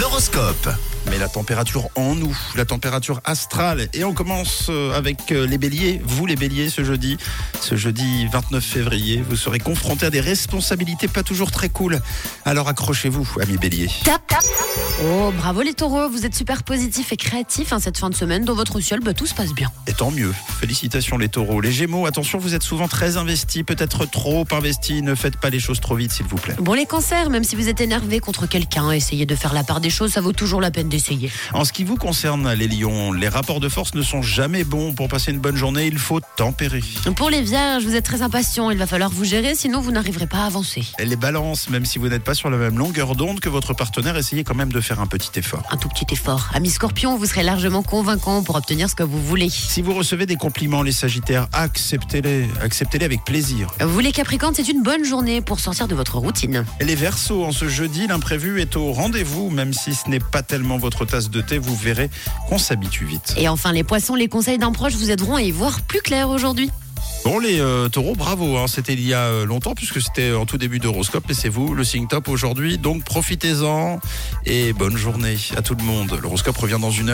L'horoscope. Mais la température en nous, la température astrale. Et on commence euh, avec euh, les béliers. Vous les béliers, ce jeudi, ce jeudi 29 février, vous serez confrontés à des responsabilités pas toujours très cool. Alors accrochez-vous, amis béliers. Tap, tap. Oh, bravo les taureaux, vous êtes super positifs et créatifs hein, cette fin de semaine. Dans votre ciel, bah, tout se passe bien. Et tant mieux. Félicitations les taureaux. Les gémeaux, attention, vous êtes souvent très investis, peut-être trop investis. Ne faites pas les choses trop vite, s'il vous plaît. Bon, les cancers, même si vous êtes énervé contre quelqu'un, essayez de faire la part des choses, ça vaut toujours la peine d'essayer. En ce qui vous concerne, les lions, les rapports de force ne sont jamais bons. Pour passer une bonne journée, il faut tempérer. Pour les vierges, vous êtes très impatients, il va falloir vous gérer, sinon vous n'arriverez pas à avancer. Et les balances, même si vous n'êtes pas sur la même longueur d'onde que votre partenaire, essayez quand même de faire un petit effort. Un tout petit effort. Amis scorpions, vous serez largement convaincant pour obtenir ce que vous voulez. Si vous recevez des compliments, les sagittaires, acceptez-les. Acceptez-les avec plaisir. Vous les capricornes, c'est une bonne journée pour sortir de votre routine. Et les versos, en ce jeudi, l'imprévu est au rendez-vous, même si ce n'est pas tellement votre tasse de thé, vous verrez qu'on s'habitue vite. Et enfin, les poissons, les conseils d'un proche vous aideront à y voir plus clair aujourd'hui. Bon les euh, taureaux, bravo, hein. c'était il y a euh, longtemps puisque c'était en tout début d'horoscope et c'est vous le signe top aujourd'hui, donc profitez-en et bonne journée à tout le monde. L'horoscope revient dans une heure.